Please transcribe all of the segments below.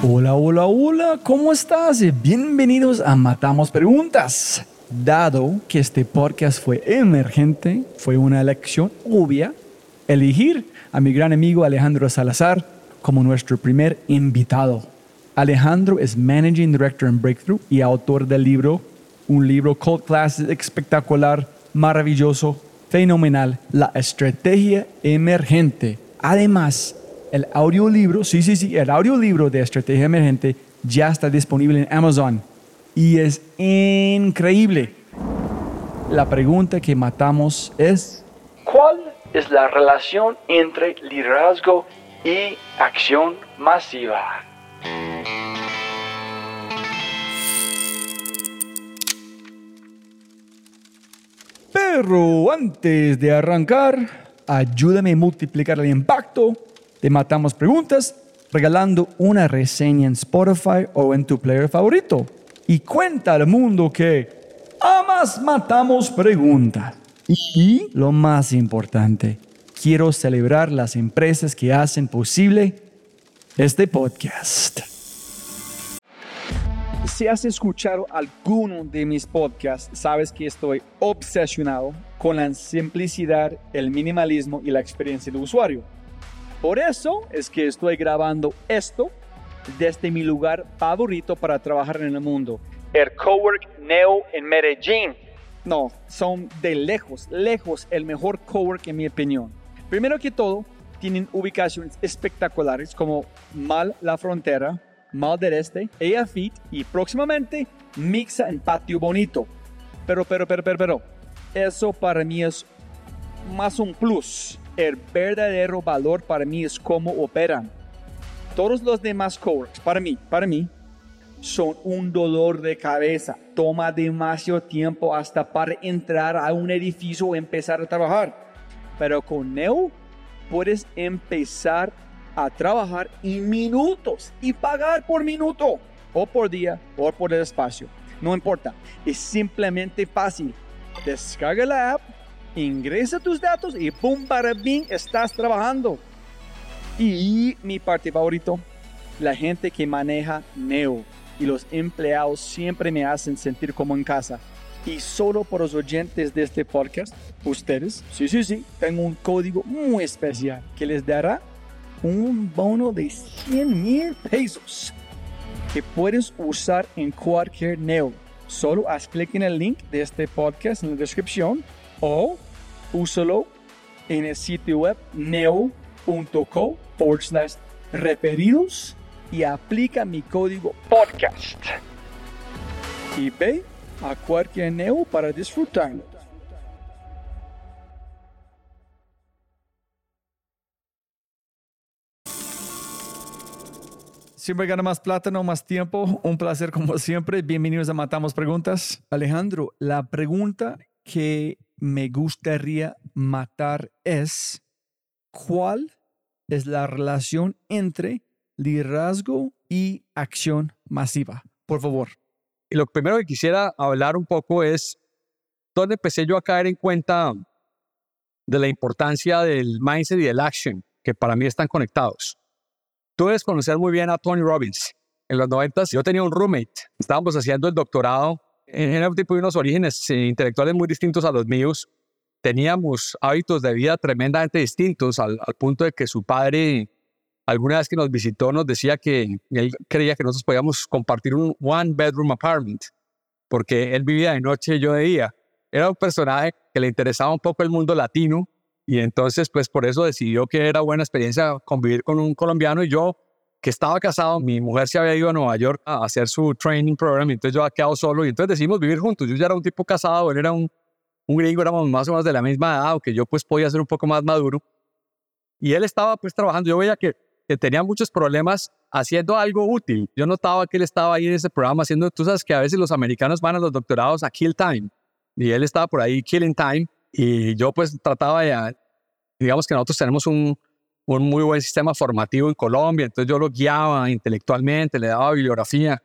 Hola, hola, hola, ¿cómo estás? Bienvenidos a Matamos Preguntas. Dado que este podcast fue emergente, fue una elección obvia elegir a mi gran amigo Alejandro Salazar como nuestro primer invitado. Alejandro es Managing Director en Breakthrough y autor del libro, un libro Cult Class espectacular, maravilloso, fenomenal, La Estrategia Emergente. Además, el audiolibro, sí, sí, sí, el audiolibro de Estrategia Emergente ya está disponible en Amazon y es increíble. La pregunta que matamos es, ¿cuál es la relación entre liderazgo y acción masiva? Pero antes de arrancar, ayúdame a multiplicar el impacto te matamos preguntas regalando una reseña en Spotify o en tu player favorito. Y cuenta al mundo que amas matamos preguntas. Y lo más importante, quiero celebrar las empresas que hacen posible este podcast. Si has escuchado alguno de mis podcasts, sabes que estoy obsesionado con la simplicidad, el minimalismo y la experiencia del usuario. Por eso es que estoy grabando esto desde mi lugar favorito para trabajar en el mundo, el Cowork Neo en Medellín. No, son de lejos, lejos el mejor cowork en mi opinión. Primero que todo, tienen ubicaciones espectaculares como Mal La Frontera, Mal del Este, EAFIT y próximamente Mixa en Patio Bonito. Pero, pero, pero, pero, pero, eso para mí es más un plus el verdadero valor para mí es cómo operan. Todos los demás coworks, para mí, para mí, son un dolor de cabeza. Toma demasiado tiempo hasta para entrar a un edificio o empezar a trabajar. Pero con Neo puedes empezar a trabajar en minutos y pagar por minuto o por día o por el espacio. No importa, es simplemente fácil. Descarga la app ingresa tus datos y pum, para bien, estás trabajando. Y mi parte favorito, la gente que maneja Neo y los empleados siempre me hacen sentir como en casa. Y solo por los oyentes de este podcast, ustedes, sí, sí, sí, tengo un código muy especial que les dará un bono de 100 mil pesos que puedes usar en cualquier Neo. Solo haz clic en el link de este podcast en la descripción o úsalo en el sitio web neo.co forward slash referidos y aplica mi código podcast. Y ve a cualquier Neo para disfrutarlo. Siempre gana más plata, no más tiempo. Un placer como siempre. Bienvenidos a Matamos Preguntas. Alejandro, la pregunta que me gustaría matar es cuál es la relación entre liderazgo y acción masiva. Por favor. Y lo primero que quisiera hablar un poco es dónde empecé yo a caer en cuenta de la importancia del mindset y del action, que para mí están conectados. Tú debes conocer muy bien a Tony Robbins. En los 90 yo tenía un roommate, estábamos haciendo el doctorado en un tipo de unos orígenes intelectuales muy distintos a los míos. Teníamos hábitos de vida tremendamente distintos al, punto de que su padre, alguna vez que nos visitó, nos decía que él creía que nosotros podíamos compartir un one bedroom apartment, porque él vivía de noche y yo de día. Era un personaje que le interesaba un poco el mundo latino y entonces pues por eso decidió que era buena experiencia convivir con un colombiano y yo que estaba casado, mi mujer se había ido a Nueva York a hacer su training program, y entonces yo había quedado solo y entonces decidimos vivir juntos. Yo ya era un tipo casado, él era un, un gringo, éramos más o menos de la misma edad, aunque yo pues podía ser un poco más maduro. Y él estaba pues trabajando, yo veía que que tenía muchos problemas haciendo algo útil. Yo notaba que él estaba ahí en ese programa haciendo, tú sabes que a veces los americanos van a los doctorados a kill time y él estaba por ahí killing time y yo pues trataba de, digamos que nosotros tenemos un, un muy buen sistema formativo en Colombia, entonces yo lo guiaba intelectualmente, le daba bibliografía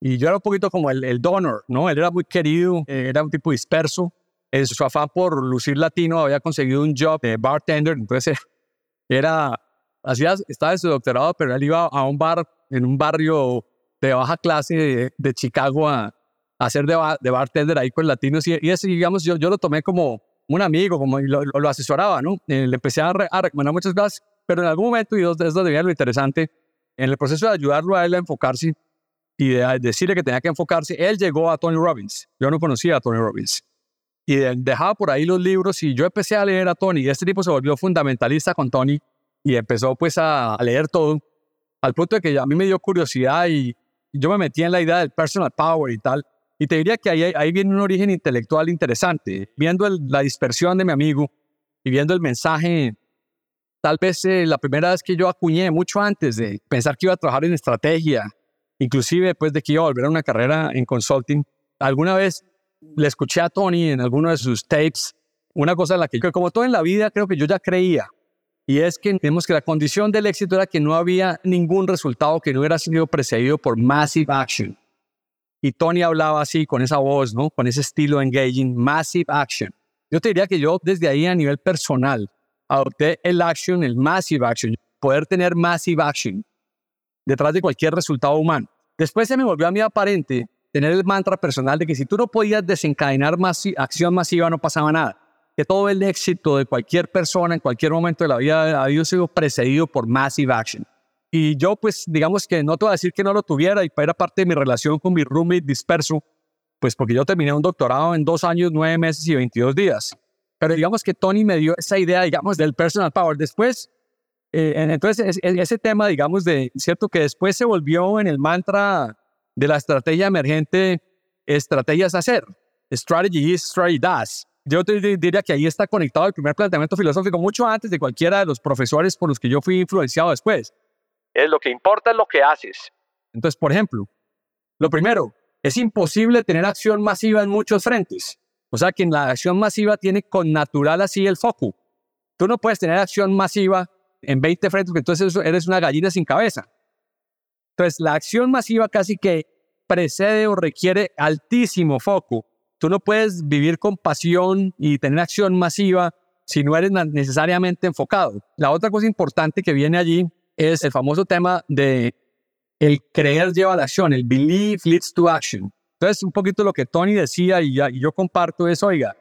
y yo era un poquito como el, el donor, ¿no? Él era muy querido, eh, era un tipo disperso, en su afán por lucir latino había conseguido un job de bartender, entonces era, hacía, estaba en su doctorado, pero él iba a un bar en un barrio de baja clase de, Chicago a, hacer de, de, bartender ahí con latinos y, y ese, digamos, yo, yo lo tomé como un amigo, como lo, lo, asesoraba, ¿no? Eh, le empecé a, a, recomendar muchas cosas, pero en algún momento, y eso es lo interesante, en el proceso de ayudarlo a él a enfocarse y de decirle que tenía que enfocarse, él llegó a Tony Robbins. Yo no conocía a Tony Robbins y dejaba por ahí los libros y yo empecé a leer a Tony y este tipo se volvió fundamentalista con Tony y empezó pues a, leer todo al punto de que a mí me dio curiosidad y yo me metí en la idea del personal power y tal y te diría que ahí, ahí viene un origen intelectual interesante viendo la dispersión de mi amigo y viendo el mensaje tal vez eh, la primera vez que yo acuñé mucho antes de pensar que iba a trabajar en estrategia inclusive después de que iba a volver a una carrera en consulting alguna vez le escuché a Tony en alguno de sus tapes una cosa en la que, como todo en la vida, creo que yo ya creía. Y es que tenemos que la condición del éxito era que no había ningún resultado que no hubiera sido precedido por massive action. Y Tony hablaba así, con esa voz, ¿no? Con ese estilo engaging, massive action. Yo te diría que yo desde ahí a nivel personal adopté el action, el massive action, poder tener massive action detrás de cualquier resultado humano. Después se me volvió a mí aparente tener el mantra personal de que si tú no podías desencadenar acción masiva no pasaba nada. Que todo el éxito de cualquier persona en cualquier momento de la vida había sido precedido por massive action. Y yo pues digamos que no te voy a decir que no lo tuviera y era parte de mi relación con mi roommate disperso, pues porque yo terminé un doctorado en dos años, nueve meses y 22 días. Pero digamos que Tony me dio esa idea, digamos, del personal power. Después, eh, entonces ese tema, digamos, de, cierto que después se volvió en el mantra de la estrategia emergente, estrategias hacer. Strategy is, strategy does. Yo te diría que ahí está conectado el primer planteamiento filosófico mucho antes de cualquiera de los profesores por los que yo fui influenciado después. Es lo que importa es lo que haces. Entonces, por ejemplo, lo primero, es imposible tener acción masiva en muchos frentes. O sea que en la acción masiva tiene con natural así el foco. Tú no puedes tener acción masiva en 20 frentes porque entonces eres una gallina sin cabeza. Entonces, la acción masiva casi que precede o requiere altísimo foco. Tú no puedes vivir con pasión y tener acción masiva si no eres necesariamente enfocado. La otra cosa importante que viene allí es el famoso tema de el creer lleva a la acción, el believe leads to action. Entonces, un poquito lo que Tony decía y yo comparto es, oiga,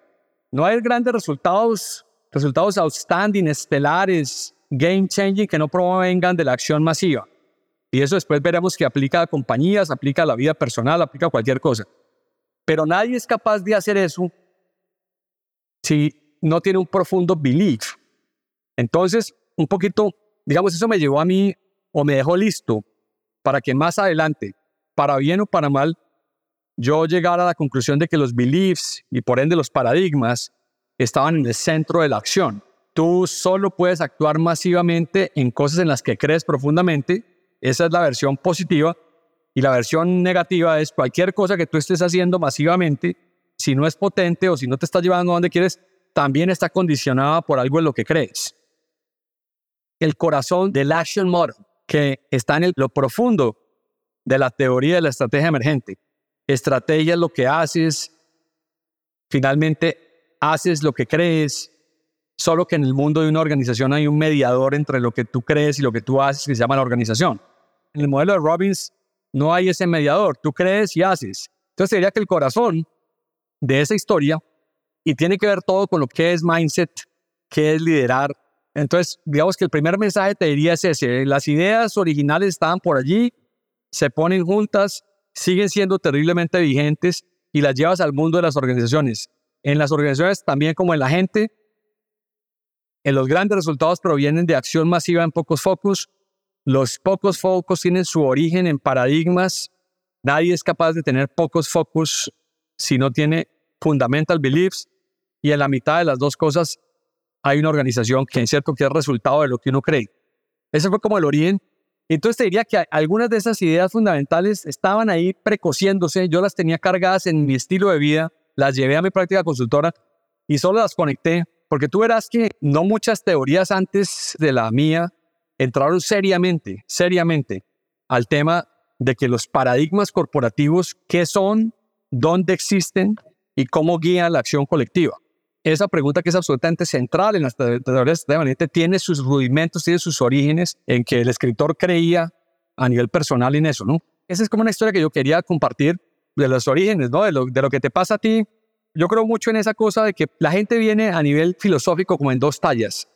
no hay grandes resultados, resultados outstanding, estelares, game changing que no provengan de la acción masiva. Y eso después veremos que aplica a compañías, aplica a la vida personal, aplica a cualquier cosa. Pero nadie es capaz de hacer eso si no tiene un profundo belief. Entonces, un poquito, digamos, eso me llevó a mí o me dejó listo para que más adelante, para bien o para mal, yo llegara a la conclusión de que los beliefs y por ende los paradigmas estaban en el centro de la acción. Tú solo puedes actuar masivamente en cosas en las que crees profundamente esa es la versión positiva. Y la versión negativa es cualquier cosa que tú estés haciendo masivamente, si no es potente o si no te está llevando a donde quieres, también está condicionada por algo en lo que crees. El corazón del action model, que está en lo profundo de la teoría de la estrategia emergente. Estrategia es lo que haces, finalmente haces lo que crees, solo que en el mundo de una organización hay un mediador entre lo que tú crees y lo que tú haces que se llama la organización. En el modelo de Robbins no hay ese mediador, tú crees y haces. Entonces diría que el corazón de esa historia, y tiene que ver todo con lo que es mindset, qué es liderar. Entonces, digamos que el primer mensaje te diría es ese, las ideas originales estaban por allí, se ponen juntas, siguen siendo terriblemente vigentes y las llevas al mundo de las organizaciones. En las organizaciones también como en la gente, en los grandes resultados provienen de acción masiva en pocos focos los pocos focos tienen su origen en paradigmas. Nadie es capaz de tener pocos focos si no tiene fundamental beliefs. Y en la mitad de las dos cosas hay una organización que es cierto que es resultado de lo que uno cree. Ese fue como el origen. Entonces te diría que algunas de esas ideas fundamentales estaban ahí precociéndose, yo las tenía cargadas en mi estilo de vida, las llevé a mi práctica consultora y solo las conecté, porque tú verás que no muchas teorías antes de la mía entraron seriamente, seriamente al tema de que los paradigmas corporativos, qué son, dónde existen y cómo guían la acción colectiva. Esa pregunta que es absolutamente central en las teorías de tiene sus rudimentos, tiene sus orígenes en que el escritor creía a nivel personal en eso, ¿no? Esa es como una historia que yo quería compartir de los orígenes, ¿no? De lo, de lo que te pasa a ti. Yo creo mucho en esa cosa de que la gente viene a nivel filosófico como en dos tallas.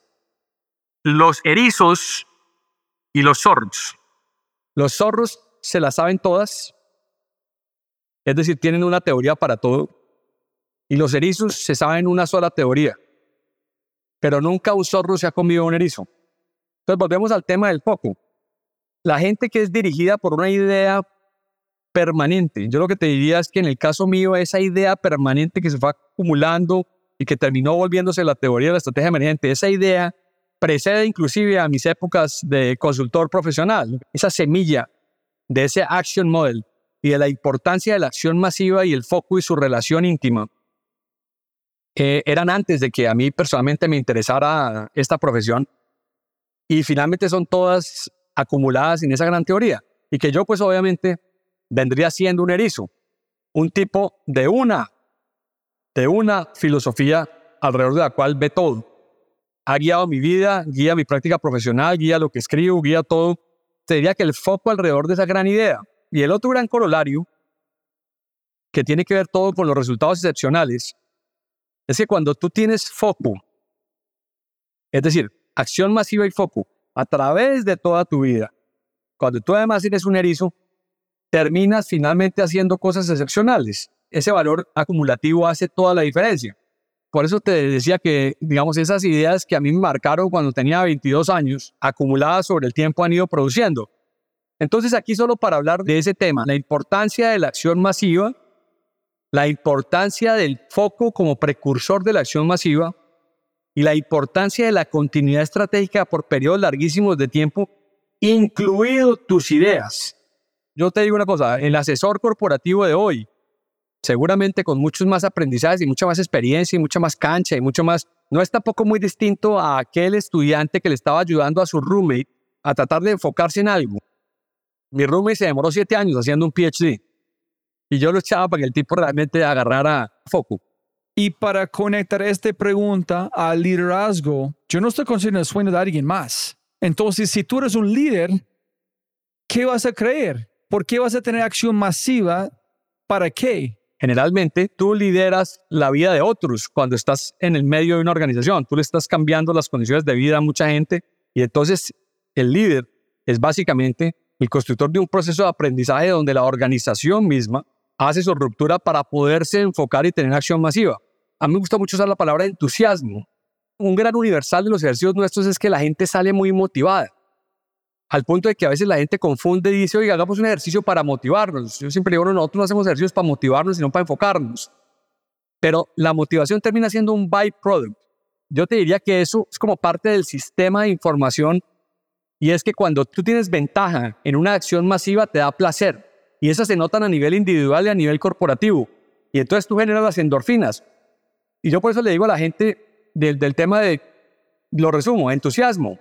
Los erizos y los zorros. Los zorros se las saben todas, es decir, tienen una teoría para todo, y los erizos se saben una sola teoría, pero nunca un zorro se ha comido un erizo. Entonces volvemos al tema del foco. La gente que es dirigida por una idea permanente, yo lo que te diría es que en el caso mío, esa idea permanente que se fue acumulando y que terminó volviéndose la teoría de la estrategia emergente, esa idea precede inclusive a mis épocas de consultor profesional. Esa semilla de ese action model y de la importancia de la acción masiva y el foco y su relación íntima eh, eran antes de que a mí personalmente me interesara esta profesión y finalmente son todas acumuladas en esa gran teoría y que yo pues obviamente vendría siendo un erizo, un tipo de una, de una filosofía alrededor de la cual ve todo. Ha guiado mi vida, guía mi práctica profesional, guía lo que escribo, guía todo te diría que el foco alrededor de esa gran idea. Y el otro gran corolario, que tiene que ver todo con los resultados excepcionales, es que cuando tú tienes foco, es decir, acción masiva y foco, a través de toda tu vida, cuando tú además eres un erizo, terminas finalmente haciendo cosas excepcionales. Ese valor acumulativo hace toda la diferencia. Por eso te decía que, digamos, esas ideas que a mí me marcaron cuando tenía 22 años, acumuladas sobre el tiempo, han ido produciendo. Entonces, aquí solo para hablar de ese tema, la importancia de la acción masiva, la importancia del foco como precursor de la acción masiva y la importancia de la continuidad estratégica por periodos larguísimos de tiempo, incluido tus ideas. Yo te digo una cosa, el asesor corporativo de hoy seguramente con muchos más aprendizajes y mucha más experiencia y mucha más cancha y mucho más, no es tampoco muy distinto a aquel estudiante que le estaba ayudando a su roommate a tratar de enfocarse en algo. Mi roommate se demoró siete años haciendo un PhD y yo lo echaba para que el tipo realmente agarrara foco. Y para conectar esta pregunta al liderazgo, yo no estoy considerando el sueño de alguien más. Entonces, si tú eres un líder, ¿qué vas a creer? ¿Por qué vas a tener acción masiva? ¿Para qué? Generalmente tú lideras la vida de otros cuando estás en el medio de una organización. Tú le estás cambiando las condiciones de vida a mucha gente y entonces el líder es básicamente el constructor de un proceso de aprendizaje donde la organización misma hace su ruptura para poderse enfocar y tener acción masiva. A mí me gusta mucho usar la palabra entusiasmo. Un gran universal de los ejercicios nuestros es que la gente sale muy motivada al punto de que a veces la gente confunde y dice, oiga, hagamos un ejercicio para motivarnos. Yo siempre digo, no, nosotros no hacemos ejercicios para motivarnos, sino para enfocarnos. Pero la motivación termina siendo un byproduct. Yo te diría que eso es como parte del sistema de información y es que cuando tú tienes ventaja en una acción masiva te da placer y esas se notan a nivel individual y a nivel corporativo. Y entonces tú generas las endorfinas. Y yo por eso le digo a la gente del, del tema de, lo resumo, entusiasmo.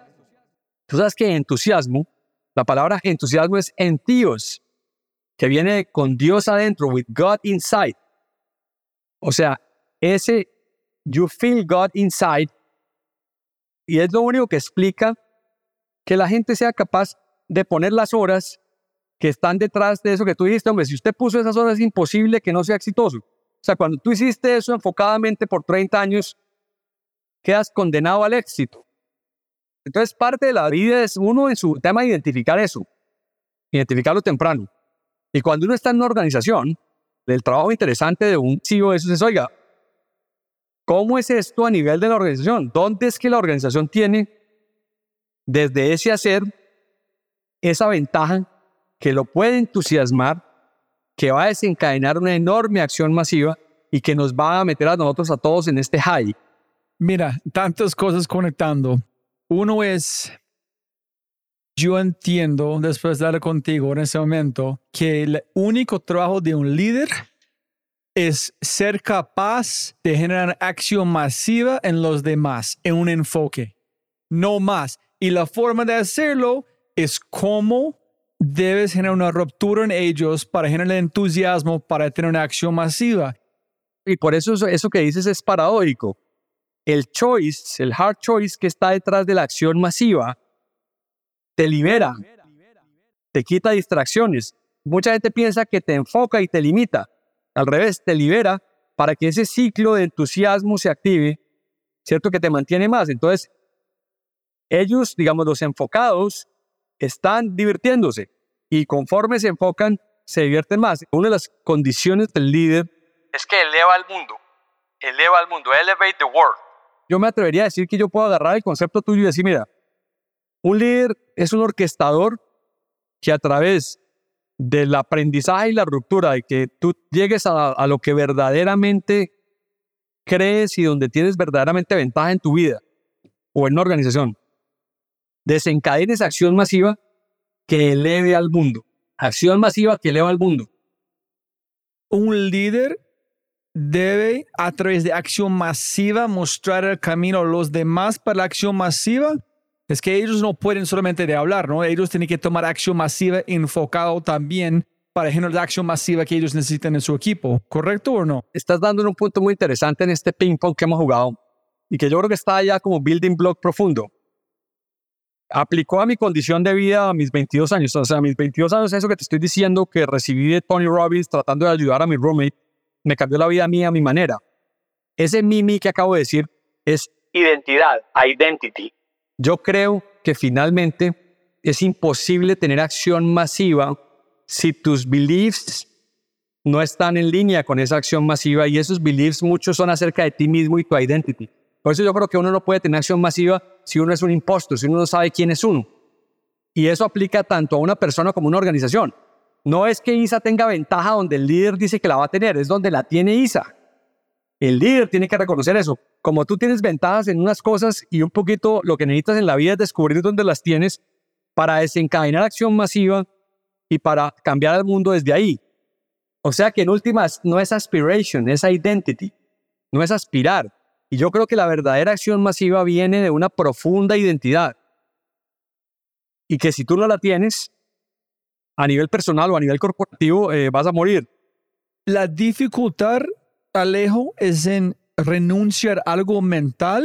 Tú sabes que entusiasmo, la palabra entusiasmo es entíos, que viene con Dios adentro, with God inside. O sea, ese you feel God inside, y es lo único que explica que la gente sea capaz de poner las horas que están detrás de eso que tú dijiste, hombre, si usted puso esas horas es imposible que no sea exitoso. O sea, cuando tú hiciste eso enfocadamente por 30 años, quedas condenado al éxito. Entonces, parte de la vida es uno en su tema de identificar eso, identificarlo temprano. Y cuando uno está en una organización, el trabajo interesante de un CEO eso es, oiga, ¿cómo es esto a nivel de la organización? ¿Dónde es que la organización tiene desde ese hacer esa ventaja que lo puede entusiasmar, que va a desencadenar una enorme acción masiva y que nos va a meter a nosotros a todos en este high? Mira, tantas cosas conectando. Uno es yo entiendo, después de hablar contigo en ese momento, que el único trabajo de un líder es ser capaz de generar acción masiva en los demás, en un enfoque, no más. Y la forma de hacerlo es cómo debes generar una ruptura en ellos para generar entusiasmo para tener una acción masiva. Y por eso eso que dices es paradójico. El choice, el hard choice que está detrás de la acción masiva, te libera, te quita distracciones. Mucha gente piensa que te enfoca y te limita. Al revés, te libera para que ese ciclo de entusiasmo se active, ¿cierto? Que te mantiene más. Entonces, ellos, digamos, los enfocados, están divirtiéndose y conforme se enfocan, se divierten más. Una de las condiciones del líder es que eleva al mundo, eleva al mundo, elevate the world. Yo me atrevería a decir que yo puedo agarrar el concepto tuyo y decir, mira, un líder es un orquestador que a través del aprendizaje y la ruptura, de que tú llegues a, lo que verdaderamente crees y donde tienes verdaderamente ventaja en tu vida o en una organización, desencadenes acción masiva que eleve al mundo. Acción masiva que eleva al mundo. Un líder debe, a través de acción masiva, mostrar el camino a los demás para la acción masiva es que ellos no pueden solamente de hablar, ¿no? Ellos tienen que tomar acción masiva enfocado también para generar la acción masiva que ellos necesitan en su equipo, ¿correcto o no? Estás dando un punto muy interesante en este ping pong que hemos jugado y que yo creo que está ya como building block profundo. Aplicó a mi condición de vida a mis 22 años, o sea, a mis 22 años, eso que te estoy diciendo que recibí de Tony Robbins tratando de ayudar a mi roommate, me cambió la vida a mí a mi manera. Ese mimi que acabo de decir es identidad, identity. Yo creo que finalmente es imposible tener acción masiva si tus beliefs no están en línea con esa acción masiva y esos beliefs muchos son acerca de ti mismo y tu identity. Por eso yo creo que uno no puede tener acción masiva si uno es un impostor, si uno no sabe quién es uno. Y eso aplica tanto a una persona como a una organización. No es que ISA tenga ventaja donde el líder dice que la va a tener, es donde la tiene ISA. El líder tiene que reconocer eso. Como tú tienes ventajas en unas cosas y un poquito lo que necesitas en la vida es descubrir dónde las tienes para desencadenar acción masiva y para cambiar el mundo desde ahí. O sea que en últimas no es aspiration, es identity, no es aspirar. Y yo creo que la verdadera acción masiva viene de una profunda identidad. Y que si tú no la tienes, a nivel personal o a nivel corporativo, eh, vas a morir. La dificultad Alejo, es en renunciar a algo mental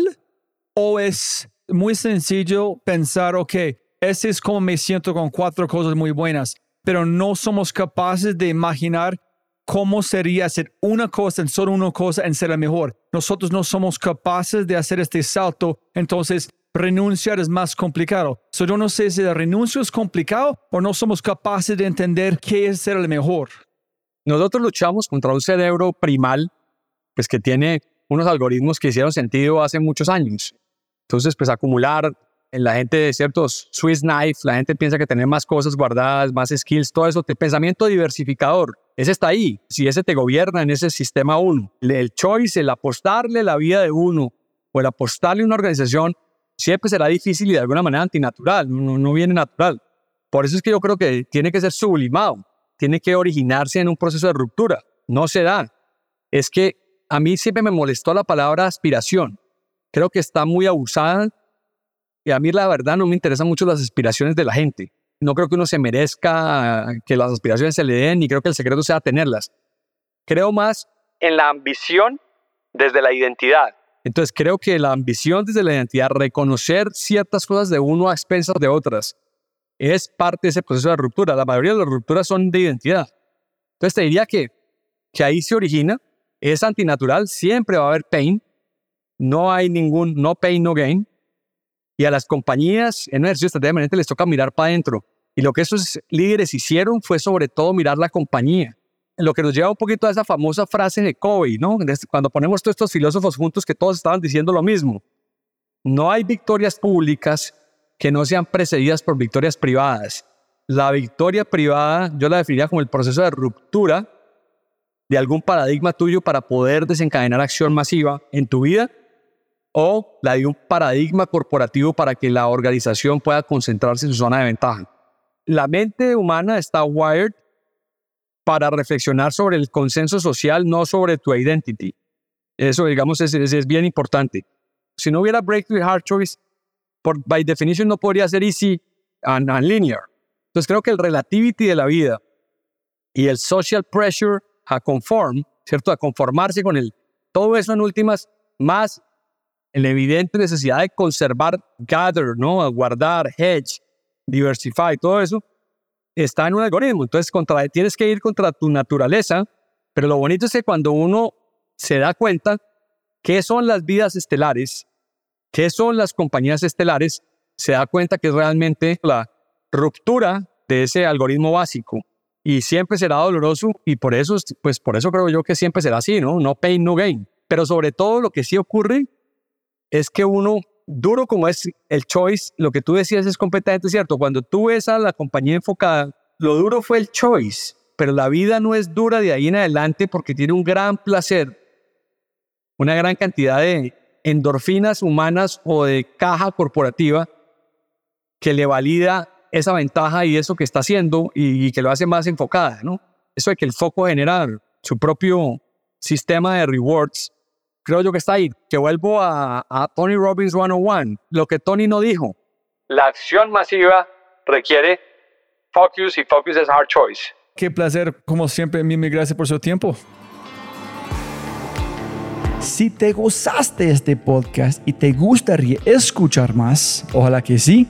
o es muy sencillo pensar, ok, ese es como me siento con cuatro cosas muy buenas, pero no somos capaces de imaginar cómo sería hacer una cosa en solo una cosa en ser la mejor. Nosotros no somos capaces de hacer este salto, entonces renunciar es más complicado. So, yo no sé si el renuncio es complicado o no somos capaces de entender qué es ser el mejor. Nosotros luchamos contra un cerebro primal, pues que tiene unos algoritmos que hicieron sentido hace muchos años. Entonces, pues acumular la gente de ciertos Swiss knife, la gente piensa que tener más cosas guardadas, más skills, todo eso, pensamiento diversificador, ese está ahí. Si ese te gobierna en ese sistema uno, el choice, el apostarle la vida de uno o el apostarle una organización, siempre será difícil y de alguna manera antinatural, no, no viene natural. Por eso es que yo creo que tiene que ser sublimado tiene que originarse en un proceso de ruptura. No se da. Es que a mí siempre me molestó la palabra aspiración. Creo que está muy abusada y a mí la verdad no me interesan mucho las aspiraciones de la gente. No creo que uno se merezca que las aspiraciones se le den ni creo que el secreto sea tenerlas. Creo más en la ambición desde la identidad. Entonces creo que la ambición desde la identidad, reconocer ciertas cosas de uno a expensas de otras, es parte de ese proceso de ruptura. La mayoría de las rupturas son de identidad. Entonces te diría que, que ahí se origina, es antinatural, siempre va a haber pain, no hay ningún, no pain, no gain. Y a las compañías en un ejercicio estratégicamente les toca mirar para adentro. Y lo que esos líderes hicieron fue sobre todo mirar la compañía. Lo que nos lleva un poquito a esa famosa frase de Covey, ¿no? Cuando ponemos todos estos filósofos juntos que todos estaban diciendo lo mismo. No hay victorias públicas que no sean precedidas por victorias privadas. La victoria privada yo la definiría como el proceso de ruptura de algún paradigma tuyo para poder desencadenar acción masiva en tu vida o la de un paradigma corporativo para que la organización pueda concentrarse en su zona de ventaja. La mente humana está wired para reflexionar sobre el consenso social, no sobre tu identity. Eso, digamos, es, es, bien importante. Si no hubiera breakthrough hard choice, por, by definition no podría ser easy and, and linear. Entonces creo que el relativity de la vida y el social pressure a conform, ¿cierto? A conformarse con el, todo eso en últimas, más la evidente necesidad de conservar, gather, ¿no? Guardar, hedge, diversify, todo eso, está en un algoritmo. Entonces, contra, tienes que ir contra tu naturaleza, pero lo bonito es que cuando uno se da cuenta qué son las vidas estelares, qué son las compañías estelares, se da cuenta que es realmente la ruptura de ese algoritmo básico. Y siempre será doloroso y por eso, pues por eso creo yo que siempre será así, ¿no? No pain, no gain. Pero sobre todo lo que sí ocurre es que uno, duro como es el choice, lo que tú decías es completamente cierto. Cuando tú ves a la compañía enfocada, lo duro fue el choice, pero la vida no es dura de ahí en adelante porque tiene un gran placer, una gran cantidad de endorfinas humanas o de caja corporativa que le valida esa ventaja y eso que está haciendo y, que lo hace más enfocada, ¿no? Eso de que el foco genera su propio sistema de rewards creo yo que está ahí. Que vuelvo a, Tony Robbins 101, lo que Tony no dijo. La acción masiva requiere focus y focus es hard choice. Qué placer, como siempre, mil gracias por su tiempo. Si te gozaste este podcast y te gustaría escuchar más, ojalá que sí,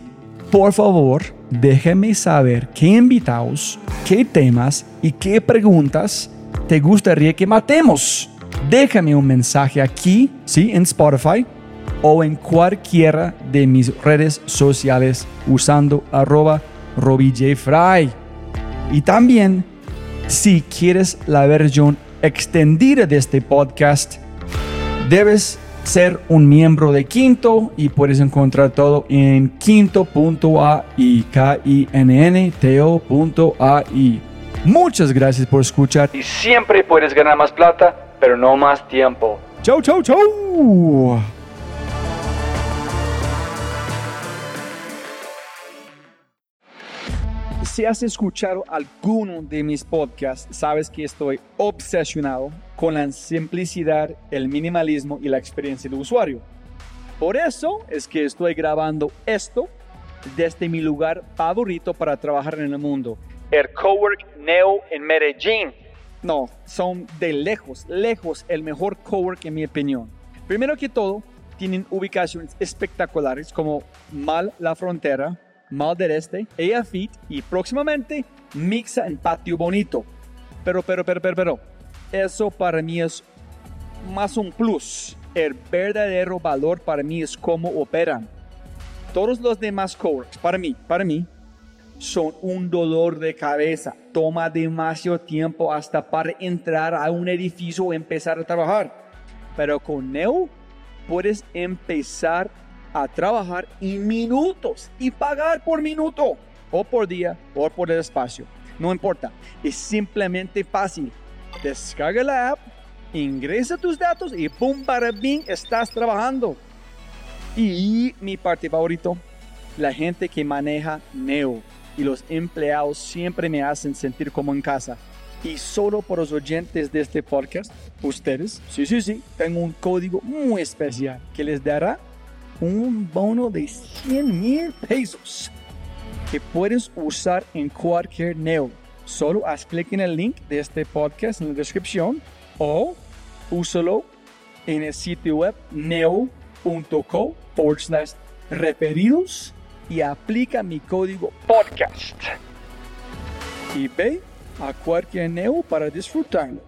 por favor, déjeme saber qué invitados, qué temas y qué preguntas te gustaría que matemos déjame un mensaje aquí, ¿sí? En Spotify o en cualquiera de mis redes sociales usando arroba RobbieJFry. Y también, si quieres la versión extendida de este podcast, debes ser un miembro de Quinto y puedes encontrar todo en quinto.ai, k i n n t -O Muchas gracias por escuchar y siempre puedes ganar más plata pero no más tiempo. Chau, chau, chau. Si has escuchado alguno de mis podcasts, sabes que estoy obsesionado con la simplicidad, el minimalismo y la experiencia del usuario. Por eso es que estoy grabando esto desde mi lugar favorito para trabajar en el mundo, el Cowork Neo en Medellín no, son de lejos, lejos el mejor cowork en mi opinión. Primero que todo, tienen ubicaciones espectaculares como Mal La Frontera, Mal del Este, Fit y próximamente Mixa en Patio Bonito. Pero, pero, pero, pero, pero, eso para mí es más un plus. El verdadero valor para mí es cómo operan. Todos los demás coworks, para mí, para mí, son un dolor de cabeza. Toma demasiado tiempo hasta para entrar a un edificio o empezar a trabajar. Pero con Neo puedes empezar a trabajar en minutos y pagar por minuto o por día o por el espacio. No importa, es simplemente fácil. Descarga la app, ingresa tus datos y ¡pum! para bien estás trabajando. Y mi parte favorito, la gente que maneja Neo y los empleados siempre me hacen sentir como en casa. Y solo por los oyentes de este podcast, ustedes, sí, sí, sí, tengo un código muy especial que les dará un bono de 100 mil pesos que puedes usar en cualquier Neo. Solo haz clic en el link de este podcast en la descripción o úsalo en el sitio web neo.co referidos y aplica mi código podcast. Y ve a cualquier neo para disfrutarlo.